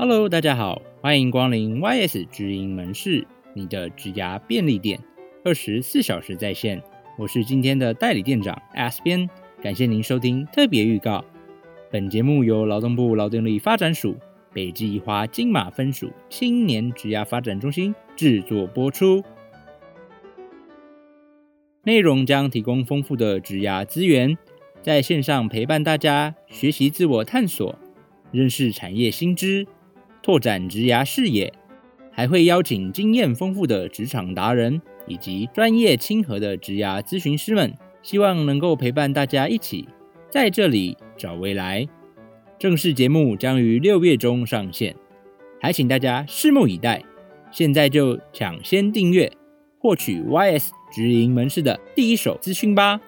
Hello，大家好，欢迎光临 YS 职营门市，你的职涯便利店，二十四小时在线。我是今天的代理店长 S 编，感谢您收听特别预告。本节目由劳动部劳动力发展署北基花金马分署青年职涯发展中心制作播出。内容将提供丰富的职涯资源，在线上陪伴大家学习自我探索，认识产业新知。拓展职涯视野，还会邀请经验丰富的职场达人以及专业亲和的职涯咨询师们，希望能够陪伴大家一起在这里找未来。正式节目将于六月中上线，还请大家拭目以待。现在就抢先订阅，获取 YS 直营门市的第一手资讯吧。